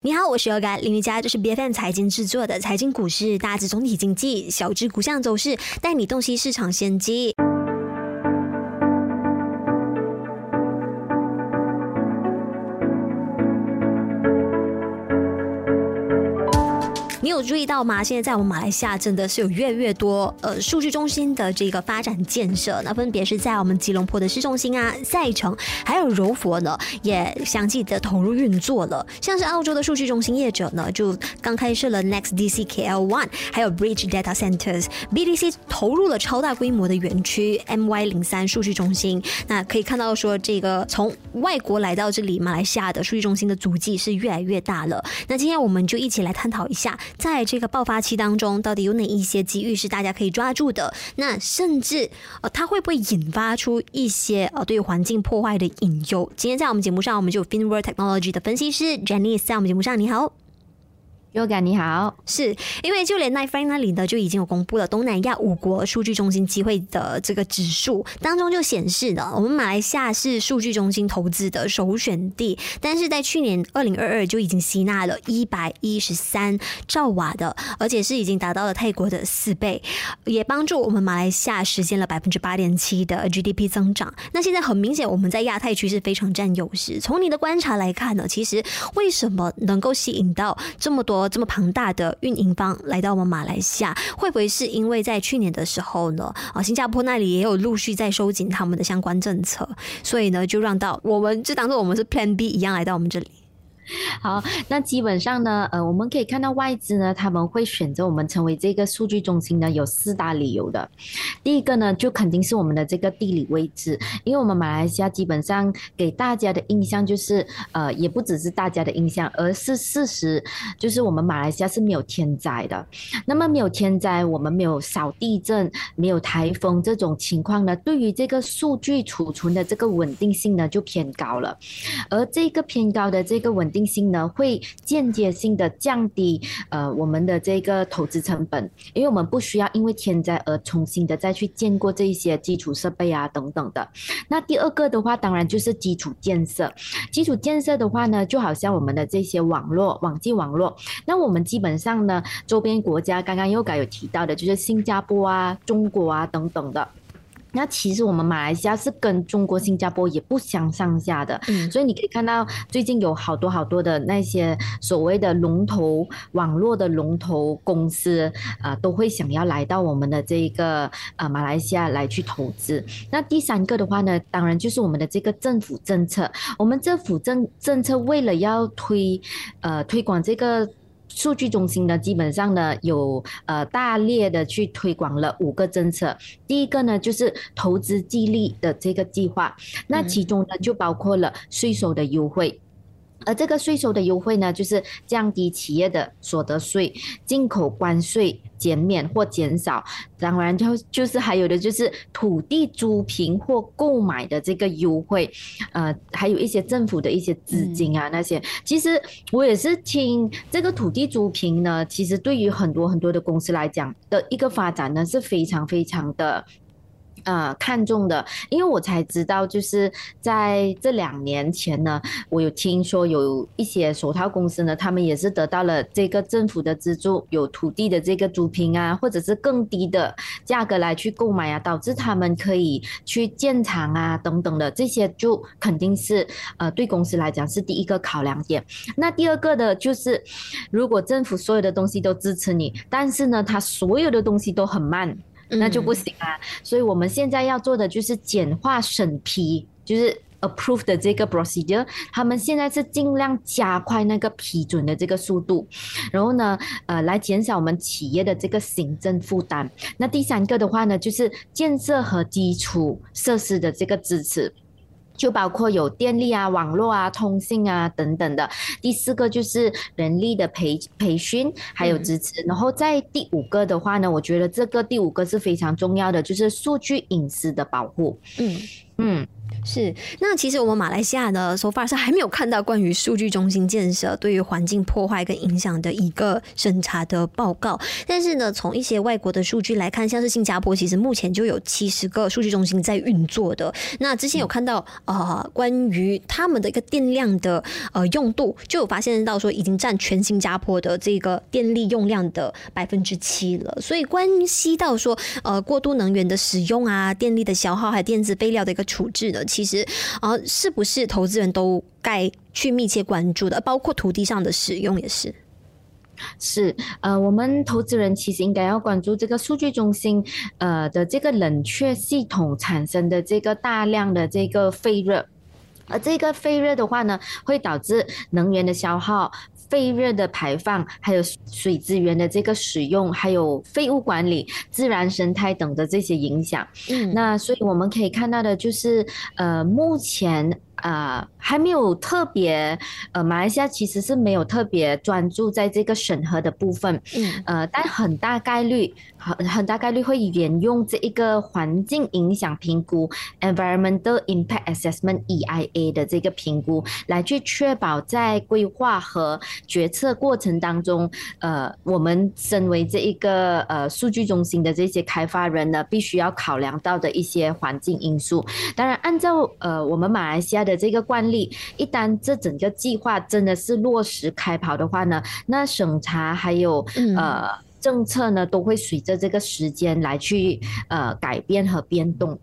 你好，我是 Yoga 林瑜伽，这是 B F M 财经制作的财经股市，大致总体经济，小至股项走势，带你洞悉市场先机。注意到吗？现在在我们马来西亚真的是有越来越多呃数据中心的这个发展建设，那分别是在我们吉隆坡的市中心啊、赛城，还有柔佛呢，也相继的投入运作了。像是澳洲的数据中心业者呢，就刚开设了 Next DC KL One，还有 Bridge Data Centers，BDC 投入了超大规模的园区 MY 零三数据中心。那可以看到说，这个从外国来到这里马来西亚的数据中心的足迹是越来越大了。那今天我们就一起来探讨一下。在在这个爆发期当中，到底有哪一些机遇是大家可以抓住的？那甚至呃，它会不会引发出一些呃对环境破坏的隐忧？今天在我们节目上，我们就有 Finworld Technology 的分析师 Jenny 在我们节目上，你好。Yoga 你好，是因为就连 n i f r 那里呢就已经有公布了东南亚五国数据中心机会的这个指数当中就显示的，我们马来西亚是数据中心投资的首选地，但是在去年二零二二就已经吸纳了一百一十三兆瓦的，而且是已经达到了泰国的四倍，也帮助我们马来西亚实现了百分之八点七的 GDP 增长。那现在很明显，我们在亚太区是非常占优势。从你的观察来看呢，其实为什么能够吸引到这么多？这么庞大的运营方来到我们马来西亚，会不会是因为在去年的时候呢？啊，新加坡那里也有陆续在收紧他们的相关政策，所以呢，就让到我们就当做我们是 Plan B 一样来到我们这里。好，那基本上呢，呃，我们可以看到外资呢，他们会选择我们成为这个数据中心呢，有四大理由的。第一个呢，就肯定是我们的这个地理位置，因为我们马来西亚基本上给大家的印象就是，呃，也不只是大家的印象，而是事实，就是我们马来西亚是没有天灾的。那么没有天灾，我们没有少地震，没有台风这种情况呢，对于这个数据储存的这个稳定性呢，就偏高了。而这个偏高的这个稳定。定性呢会间接性的降低呃我们的这个投资成本，因为我们不需要因为天灾而重新的再去建过这一些基础设备啊等等的。那第二个的话，当然就是基础建设。基础建设的话呢，就好像我们的这些网络、网际网络。那我们基本上呢，周边国家刚刚又该有提到的，就是新加坡啊、中国啊等等的。那其实我们马来西亚是跟中国、新加坡也不相上下的，所以你可以看到最近有好多好多的那些所谓的龙头网络的龙头公司啊，都会想要来到我们的这一个呃马来西亚来去投资。那第三个的话呢，当然就是我们的这个政府政策，我们政府政政策为了要推呃推广这个。数据中心呢，基本上呢有呃大列的去推广了五个政策。第一个呢就是投资激励的这个计划，那其中呢就包括了税收的优惠。而这个税收的优惠呢，就是降低企业的所得税、进口关税减免或减少，当然就就是还有的就是土地租赁或购买的这个优惠，呃，还有一些政府的一些资金啊那些。其实我也是听这个土地租赁呢，其实对于很多很多的公司来讲的一个发展呢是非常非常的。呃，看中的，因为我才知道，就是在这两年前呢，我有听说有一些手套公司呢，他们也是得到了这个政府的资助，有土地的这个租赁啊，或者是更低的价格来去购买啊，导致他们可以去建厂啊等等的，这些就肯定是呃对公司来讲是第一个考量点。那第二个的就是，如果政府所有的东西都支持你，但是呢，它所有的东西都很慢。那就不行啊，所以我们现在要做的就是简化审批，就是 approve 的这个 procedure，他们现在是尽量加快那个批准的这个速度，然后呢，呃，来减少我们企业的这个行政负担。那第三个的话呢，就是建设和基础设施的这个支持。就包括有电力啊、网络啊、通信啊等等的。第四个就是人力的培培训还有支持。然后在第五个的话呢，我觉得这个第五个是非常重要的，就是数据隐私的保护。嗯嗯。是，那其实我们马来西亚的，so far 是还没有看到关于数据中心建设对于环境破坏跟影响的一个审查的报告。但是呢，从一些外国的数据来看，像是新加坡，其实目前就有七十个数据中心在运作的。那之前有看到呃，关于他们的一个电量的呃用度，就有发现到说已经占全新加坡的这个电力用量的百分之七了。所以关系到说呃过度能源的使用啊，电力的消耗还有电子废料的一个处置呢。其实，啊，是不是投资人都该去密切关注的？包括土地上的使用也是。是，呃，我们投资人其实应该要关注这个数据中心，呃的这个冷却系统产生的这个大量的这个废热，而这个废热的话呢，会导致能源的消耗。废热的排放，还有水资源的这个使用，还有废物管理、自然生态等的这些影响。嗯，那所以我们可以看到的就是，呃，目前。呃，还没有特别，呃，马来西亚其实是没有特别专注在这个审核的部分，嗯，呃，但很大概率，很很大概率会沿用这一个环境影响评估 （Environmental Impact Assessment，EIA） 的这个评估，来去确保在规划和决策过程当中，呃，我们身为这一个呃数据中心的这些开发人呢，必须要考量到的一些环境因素。当然，按照呃我们马来西亚。的这个惯例，一旦这整个计划真的是落实开跑的话呢，那审查还有呃政策呢，都会随着这个时间来去呃改变和变动。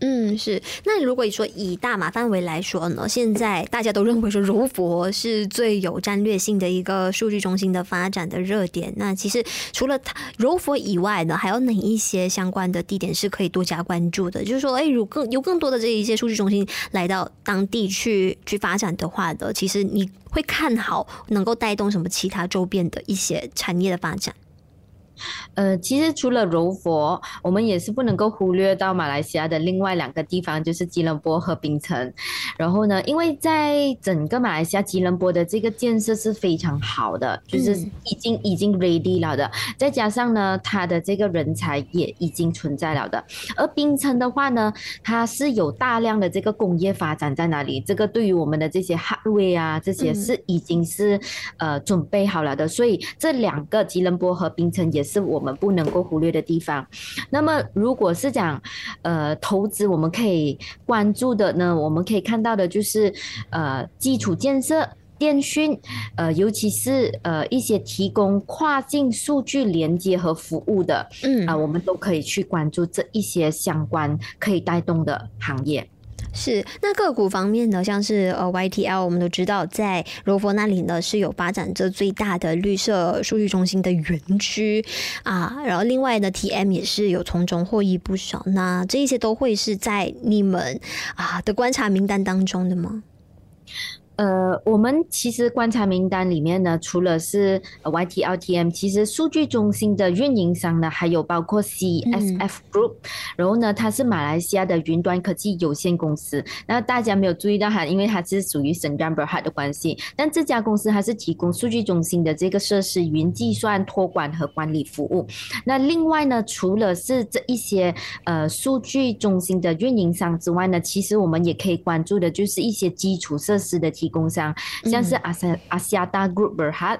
嗯，是。那如果说以大马范围来说呢，现在大家都认为说柔佛是最有战略性的一个数据中心的发展的热点。那其实除了它柔佛以外呢，还有哪一些相关的地点是可以多加关注的？就是说，哎，如更有更多的这一些数据中心来到当地去去发展的话的，其实你会看好能够带动什么其他周边的一些产业的发展？呃，其实除了柔佛，我们也是不能够忽略到马来西亚的另外两个地方，就是吉隆坡和槟城。然后呢，因为在整个马来西亚吉隆坡的这个建设是非常好的，就是已经已经 ready 了的，再加上呢，它的这个人才也已经存在了的。而槟城的话呢，它是有大量的这个工业发展在那里，这个对于我们的这些 hardware 啊，这些是已经是呃准备好了的。所以这两个吉隆坡和槟城也是我们不能够忽略的地方。那么，如果是讲呃投资，我们可以关注的呢，我们可以看到的就是呃基础建设、电讯，呃尤其是呃一些提供跨境数据连接和服务的，嗯啊，我们都可以去关注这一些相关可以带动的行业。是，那个股方面呢，像是呃 YTL，我们都知道在柔佛那里呢是有发展这最大的绿色数据中心的园区啊，然后另外呢 TM 也是有从中获益不少，那这一些都会是在你们啊的观察名单当中的吗？呃，我们其实观察名单里面呢，除了是 YTLTM，其实数据中心的运营商呢，还有包括 CSF Group，然后呢，它是马来西亚的云端科技有限公司。那大家没有注意到它，因为它是属于 s e n g a m b e r h a t 的关系。但这家公司它是提供数据中心的这个设施、云计算、托管和管理服务。那另外呢，除了是这一些呃数据中心的运营商之外呢，其实我们也可以关注的就是一些基础设施的。提供商像是阿萨阿西亚大 Group Berhad，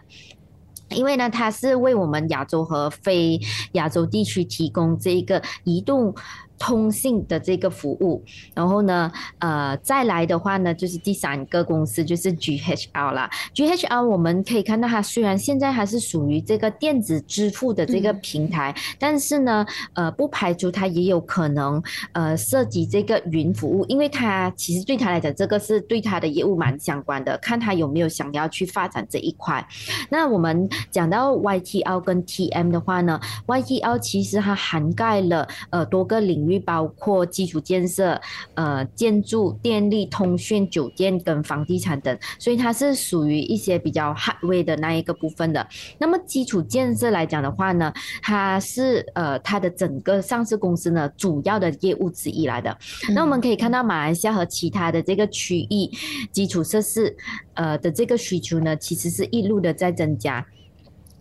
因为呢，它是为我们亚洲和非亚洲地区提供这一个移动。通信的这个服务，然后呢，呃，再来的话呢，就是第三个公司就是 GHL 啦。GHL 我们可以看到，它虽然现在还是属于这个电子支付的这个平台，但是呢，呃，不排除它也有可能呃涉及这个云服务，因为它其实对它来讲，这个是对它的业务蛮相关的，看它有没有想要去发展这一块。那我们讲到 YTL 跟 TM 的话呢，YTL 其实它涵盖了呃多个领。域包括基础建设、呃建筑、电力、通讯、酒店跟房地产等，所以它是属于一些比较 hardware 的那一个部分的。那么基础建设来讲的话呢，它是呃它的整个上市公司呢主要的业务之一来的。那我们可以看到马来西亚和其他的这个区域基础设施呃的这个需求呢，其实是一路的在增加。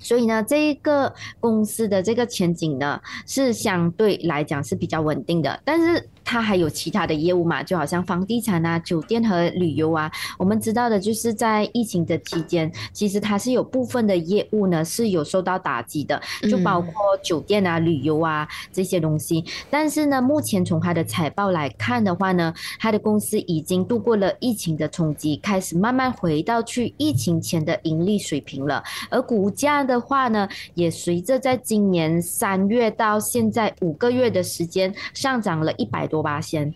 所以呢，这一个公司的这个前景呢，是相对来讲是比较稳定的。但是它还有其他的业务嘛，就好像房地产啊、酒店和旅游啊。我们知道的就是在疫情的期间，其实它是有部分的业务呢是有受到打击的，就包括酒店啊、旅游啊这些东西。但是呢，目前从它的财报来看的话呢，它的公司已经度过了疫情的冲击，开始慢慢回到去疫情前的盈利水平了。而股价的话呢，也随着在今年三月到现在五个月的时间上涨了一百多巴胺。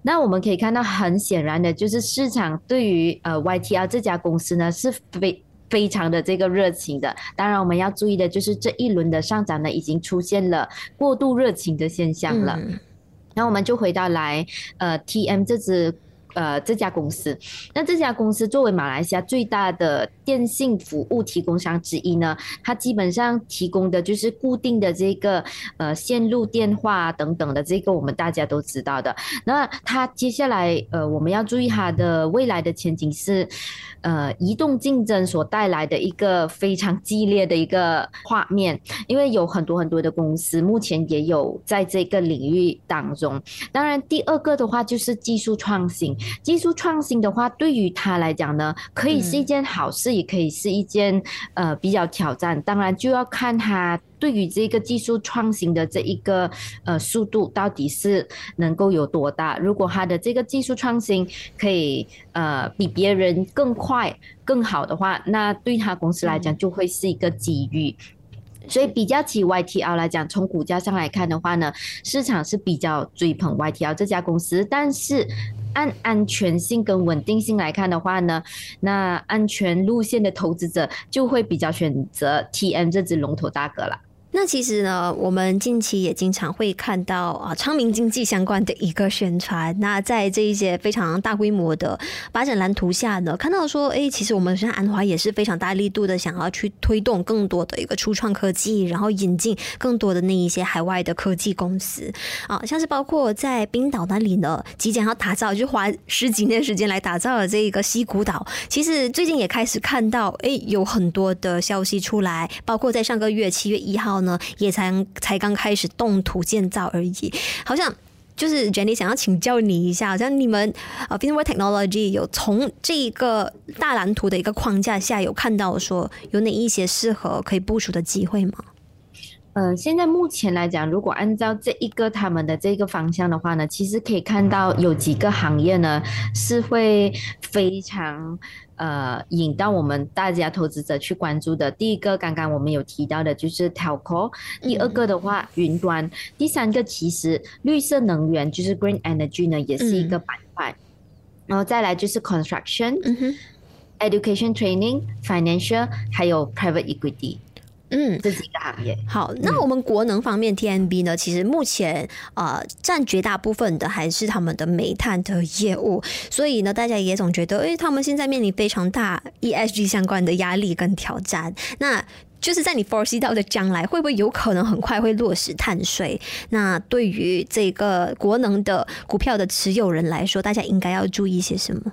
那我们可以看到，很显然的就是市场对于呃 YTL 这家公司呢是非非常的这个热情的。当然，我们要注意的就是这一轮的上涨呢，已经出现了过度热情的现象了。那我们就回到来呃 TM 这支。呃，这家公司，那这家公司作为马来西亚最大的电信服务提供商之一呢，它基本上提供的就是固定的这个呃线路电话等等的这个，我们大家都知道的。那它接下来呃，我们要注意它的未来的前景是，呃，移动竞争所带来的一个非常激烈的一个画面，因为有很多很多的公司目前也有在这个领域当中。当然，第二个的话就是技术创新。技术创新的话，对于他来讲呢，可以是一件好事，也可以是一件呃比较挑战。当然就要看他对于这个技术创新的这一个呃速度到底是能够有多大。如果他的这个技术创新可以呃比别人更快更好的话，那对他公司来讲就会是一个机遇。所以比较起 YTL 来讲，从股价上来看的话呢，市场是比较追捧 YTL 这家公司，但是。按安全性跟稳定性来看的话呢，那安全路线的投资者就会比较选择 TM 这只龙头大哥了。那其实呢，我们近期也经常会看到啊，昌明经济相关的一个宣传。那在这一些非常大规模的发展蓝图下呢，看到说，哎，其实我们现在安华也是非常大力度的想要去推动更多的一个初创科技，然后引进更多的那一些海外的科技公司啊，像是包括在冰岛那里呢，即将要打造，就花十几年时间来打造的这一个西谷岛。其实最近也开始看到，哎，有很多的消息出来，包括在上个月七月一号。呢，也才才刚开始动土建造而已，好像就是 Jenny 想要请教你一下，好像你们啊 f i n w a r Technology 有从这个大蓝图的一个框架下，有看到说有哪一些适合可以部署的机会吗？嗯，现在目前来讲，如果按照这一个他们的这个方向的话呢，其实可以看到有几个行业呢是会非常呃引到我们大家投资者去关注的。第一个，刚刚我们有提到的就是 Telco；第二个的话，云端；第三个，其实绿色能源就是 Green Energy 呢，也是一个板块。然后再来就是 Construction、Education Training、Financial，还有 Private Equity。嗯，这是一个行业。好，那我们国能方面 TMB 呢？其实目前呃占绝大部分的还是他们的煤炭的业务，所以呢，大家也总觉得，哎，他们现在面临非常大 ESG 相关的压力跟挑战。那就是在你 foresee 到的将来，会不会有可能很快会落实碳税？那对于这个国能的股票的持有人来说，大家应该要注意些什么？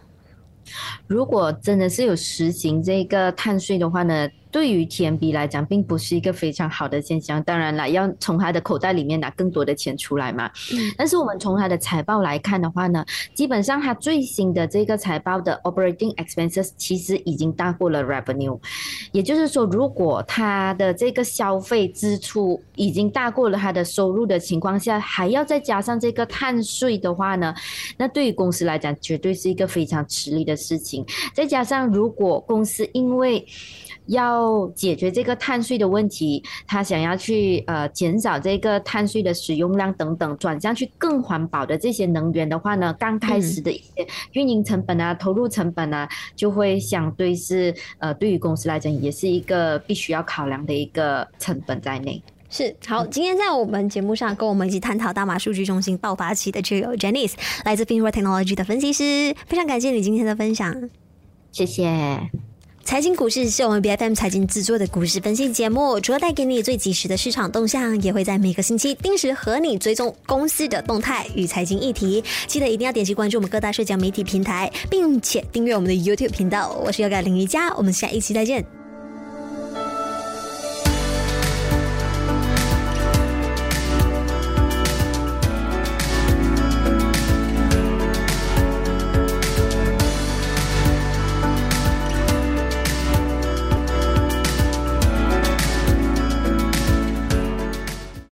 如果真的是有实行这个碳税的话呢？对于 TMB 来讲，并不是一个非常好的现象。当然了，要从他的口袋里面拿更多的钱出来嘛。嗯。但是我们从他的财报来看的话呢，基本上他最新的这个财报的 operating expenses 其实已经大过了 revenue。也就是说，如果他的这个消费支出已经大过了他的收入的情况下，还要再加上这个碳税的话呢，那对于公司来讲，绝对是一个非常吃力的事情。再加上如果公司因为要解决这个碳税的问题，他想要去呃减少这个碳税的使用量等等，转向去更环保的这些能源的话呢，刚开始的一些运营成本啊、投入成本啊，就会相对是呃对于公司来讲也是一个必须要考量的一个成本在内。是好，今天在我们节目上跟我们一起探讨大马数据中心爆发期的就有 Janice，来自 Finra Technology 的分析师，非常感谢你今天的分享，谢谢。财经股市是我们 B F M 财经制作的股市分析节目，除了带给你最及时的市场动向，也会在每个星期定时和你追踪公司的动态与财经议题。记得一定要点击关注我们各大社交媒体平台，并且订阅我们的 YouTube 频道。我是优改林瑜伽，我们下一期再见。